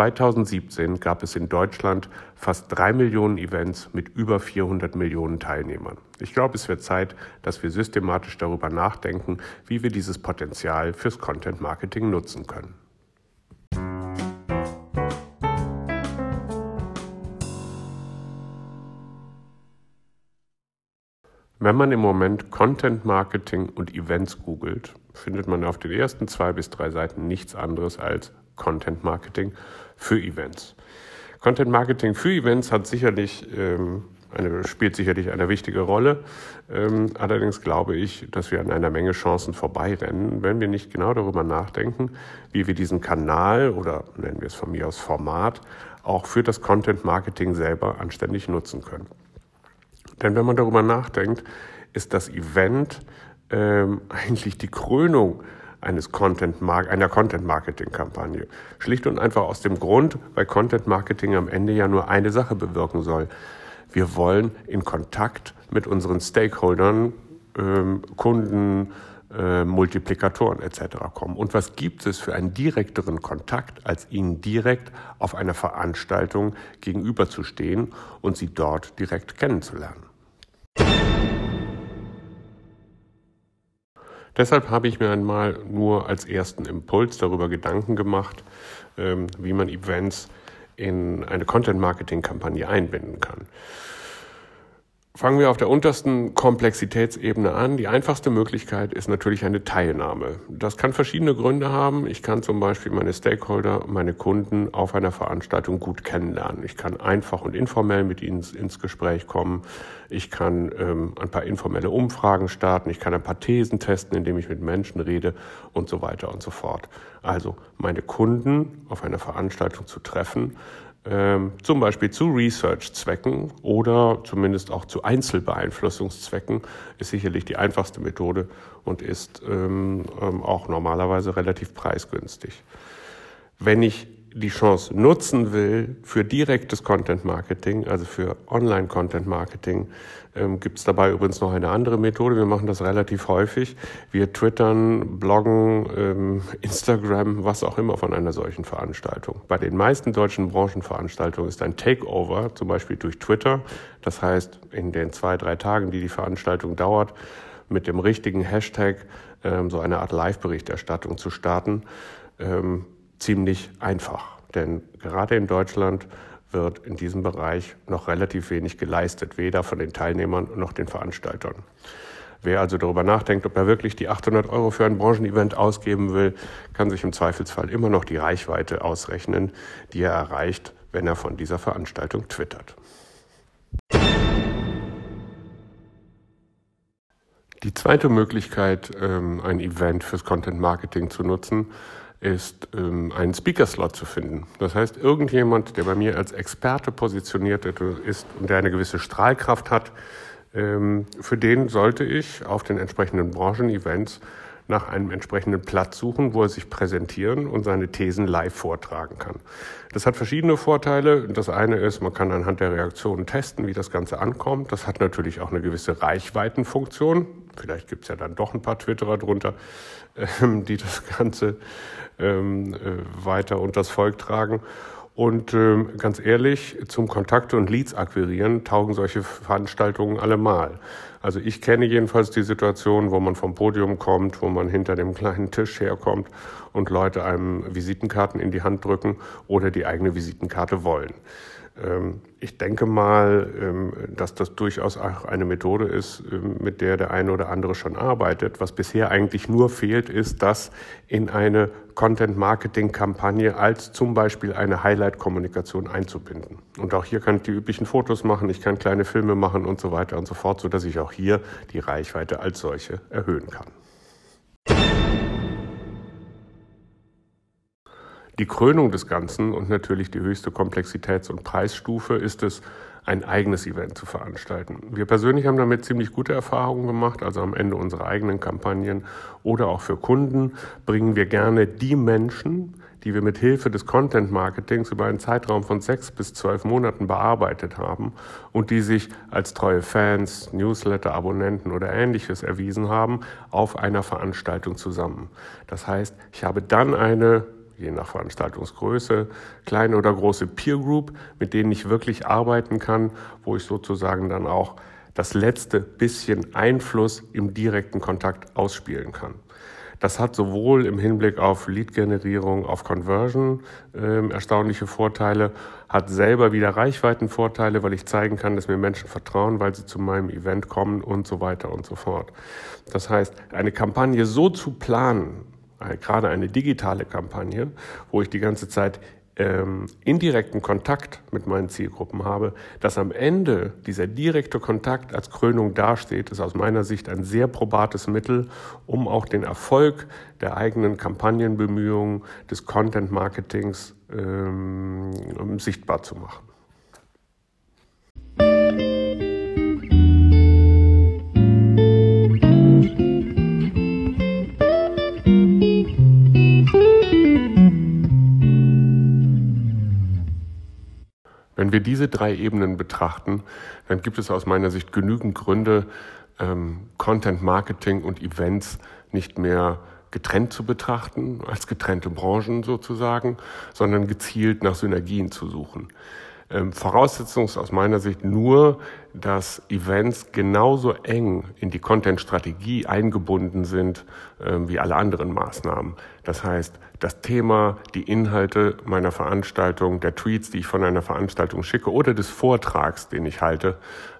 2017 gab es in Deutschland fast drei Millionen Events mit über 400 Millionen Teilnehmern. Ich glaube, es wird Zeit, dass wir systematisch darüber nachdenken, wie wir dieses Potenzial fürs Content Marketing nutzen können. Wenn man im Moment Content Marketing und Events googelt, findet man auf den ersten zwei bis drei Seiten nichts anderes als Content Marketing für Events. Content Marketing für Events hat sicherlich ähm, eine, spielt sicherlich eine wichtige Rolle. Ähm, allerdings glaube ich, dass wir an einer Menge Chancen vorbeirennen, wenn wir nicht genau darüber nachdenken, wie wir diesen Kanal oder nennen wir es von mir aus Format auch für das Content Marketing selber anständig nutzen können. Denn wenn man darüber nachdenkt, ist das Event ähm, eigentlich die Krönung eines Content einer Content Marketing Kampagne. Schlicht und einfach aus dem Grund, weil Content Marketing am Ende ja nur eine Sache bewirken soll. Wir wollen in Kontakt mit unseren Stakeholdern, ähm, Kunden, äh, Multiplikatoren etc. kommen. Und was gibt es für einen direkteren Kontakt, als ihnen direkt auf einer Veranstaltung gegenüberzustehen und sie dort direkt kennenzulernen? Deshalb habe ich mir einmal nur als ersten Impuls darüber Gedanken gemacht, ähm, wie man Events in eine Content-Marketing-Kampagne einbinden kann. Fangen wir auf der untersten Komplexitätsebene an. Die einfachste Möglichkeit ist natürlich eine Teilnahme. Das kann verschiedene Gründe haben. Ich kann zum Beispiel meine Stakeholder, meine Kunden auf einer Veranstaltung gut kennenlernen. Ich kann einfach und informell mit ihnen ins Gespräch kommen. Ich kann ähm, ein paar informelle Umfragen starten. Ich kann ein paar Thesen testen, indem ich mit Menschen rede und so weiter und so fort. Also meine Kunden auf einer Veranstaltung zu treffen, zum Beispiel zu Research-Zwecken oder zumindest auch zu Einzelbeeinflussungszwecken, ist sicherlich die einfachste Methode und ist ähm, ähm, auch normalerweise relativ preisgünstig. Wenn ich die Chance nutzen will für direktes Content Marketing, also für Online Content Marketing, ähm, gibt es dabei übrigens noch eine andere Methode. Wir machen das relativ häufig. Wir twittern, bloggen, ähm, Instagram, was auch immer von einer solchen Veranstaltung. Bei den meisten deutschen Branchenveranstaltungen ist ein Takeover, zum Beispiel durch Twitter. Das heißt, in den zwei, drei Tagen, die die Veranstaltung dauert, mit dem richtigen Hashtag ähm, so eine Art Live-Berichterstattung zu starten. Ähm, ziemlich einfach. Denn gerade in Deutschland wird in diesem Bereich noch relativ wenig geleistet, weder von den Teilnehmern noch den Veranstaltern. Wer also darüber nachdenkt, ob er wirklich die 800 Euro für ein Branchenevent ausgeben will, kann sich im Zweifelsfall immer noch die Reichweite ausrechnen, die er erreicht, wenn er von dieser Veranstaltung twittert. Die zweite Möglichkeit, ähm, ein Event fürs Content Marketing zu nutzen, ist, ähm, einen Speaker-Slot zu finden. Das heißt, irgendjemand, der bei mir als Experte positioniert ist und der eine gewisse Strahlkraft hat, ähm, für den sollte ich auf den entsprechenden Branchen-Events nach einem entsprechenden Platz suchen, wo er sich präsentieren und seine Thesen live vortragen kann. Das hat verschiedene Vorteile. Das eine ist, man kann anhand der Reaktionen testen, wie das Ganze ankommt. Das hat natürlich auch eine gewisse Reichweitenfunktion. Vielleicht gibt es ja dann doch ein paar Twitterer drunter, ähm, die das Ganze ähm, äh, weiter und Volk tragen. Und ähm, ganz ehrlich, zum Kontakte und Leads akquirieren taugen solche Veranstaltungen allemal. Also ich kenne jedenfalls die Situation, wo man vom Podium kommt, wo man hinter dem kleinen Tisch herkommt und Leute einem Visitenkarten in die Hand drücken oder die eigene Visitenkarte wollen. Ähm, ich denke mal, ähm, dass das durchaus auch eine Methode ist, ähm, mit der der eine oder andere schon arbeitet. Was bisher eigentlich nur fehlt, ist, das in eine Content-Marketing-Kampagne als zum Beispiel eine Highlight-Kommunikation einzubinden. Und auch hier kann ich die üblichen Fotos machen, ich kann kleine Filme machen und so weiter und so fort, sodass ich auch hier die Reichweite als solche erhöhen kann. Die Krönung des Ganzen und natürlich die höchste Komplexitäts- und Preisstufe ist es, ein eigenes Event zu veranstalten. Wir persönlich haben damit ziemlich gute Erfahrungen gemacht, also am Ende unserer eigenen Kampagnen oder auch für Kunden bringen wir gerne die Menschen, die wir mit Hilfe des Content Marketings über einen Zeitraum von sechs bis zwölf Monaten bearbeitet haben und die sich als treue Fans, Newsletter-Abonnenten oder ähnliches erwiesen haben, auf einer Veranstaltung zusammen. Das heißt, ich habe dann eine je nach Veranstaltungsgröße, kleine oder große Peer Group, mit denen ich wirklich arbeiten kann, wo ich sozusagen dann auch das letzte bisschen Einfluss im direkten Kontakt ausspielen kann. Das hat sowohl im Hinblick auf Lead-Generierung, auf Conversion äh, erstaunliche Vorteile, hat selber wieder Reichweitenvorteile, weil ich zeigen kann, dass mir Menschen vertrauen, weil sie zu meinem Event kommen und so weiter und so fort. Das heißt, eine Kampagne so zu planen, gerade eine digitale Kampagne, wo ich die ganze Zeit ähm, indirekten Kontakt mit meinen Zielgruppen habe, dass am Ende dieser direkte Kontakt als Krönung dasteht, ist aus meiner Sicht ein sehr probates Mittel, um auch den Erfolg der eigenen Kampagnenbemühungen, des Content-Marketings ähm, sichtbar zu machen. Wenn wir diese drei Ebenen betrachten, dann gibt es aus meiner Sicht genügend Gründe, ähm, Content Marketing und Events nicht mehr getrennt zu betrachten, als getrennte Branchen sozusagen, sondern gezielt nach Synergien zu suchen. Ähm, Voraussetzung ist aus meiner Sicht nur, dass Events genauso eng in die Content-Strategie eingebunden sind ähm, wie alle anderen Maßnahmen. Das heißt, das Thema, die Inhalte meiner Veranstaltung, der Tweets, die ich von einer Veranstaltung schicke oder des Vortrags, den ich halte,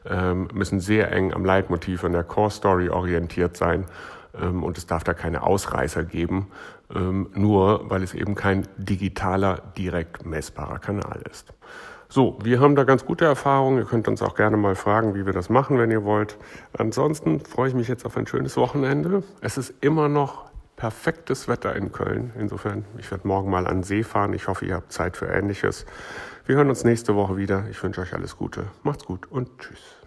ähm, müssen sehr eng am Leitmotiv und der Core Story orientiert sein. Und es darf da keine Ausreißer geben, nur weil es eben kein digitaler, direkt messbarer Kanal ist. So, wir haben da ganz gute Erfahrungen. Ihr könnt uns auch gerne mal fragen, wie wir das machen, wenn ihr wollt. Ansonsten freue ich mich jetzt auf ein schönes Wochenende. Es ist immer noch perfektes Wetter in Köln. Insofern, ich werde morgen mal an See fahren. Ich hoffe, ihr habt Zeit für Ähnliches. Wir hören uns nächste Woche wieder. Ich wünsche euch alles Gute. Macht's gut und tschüss.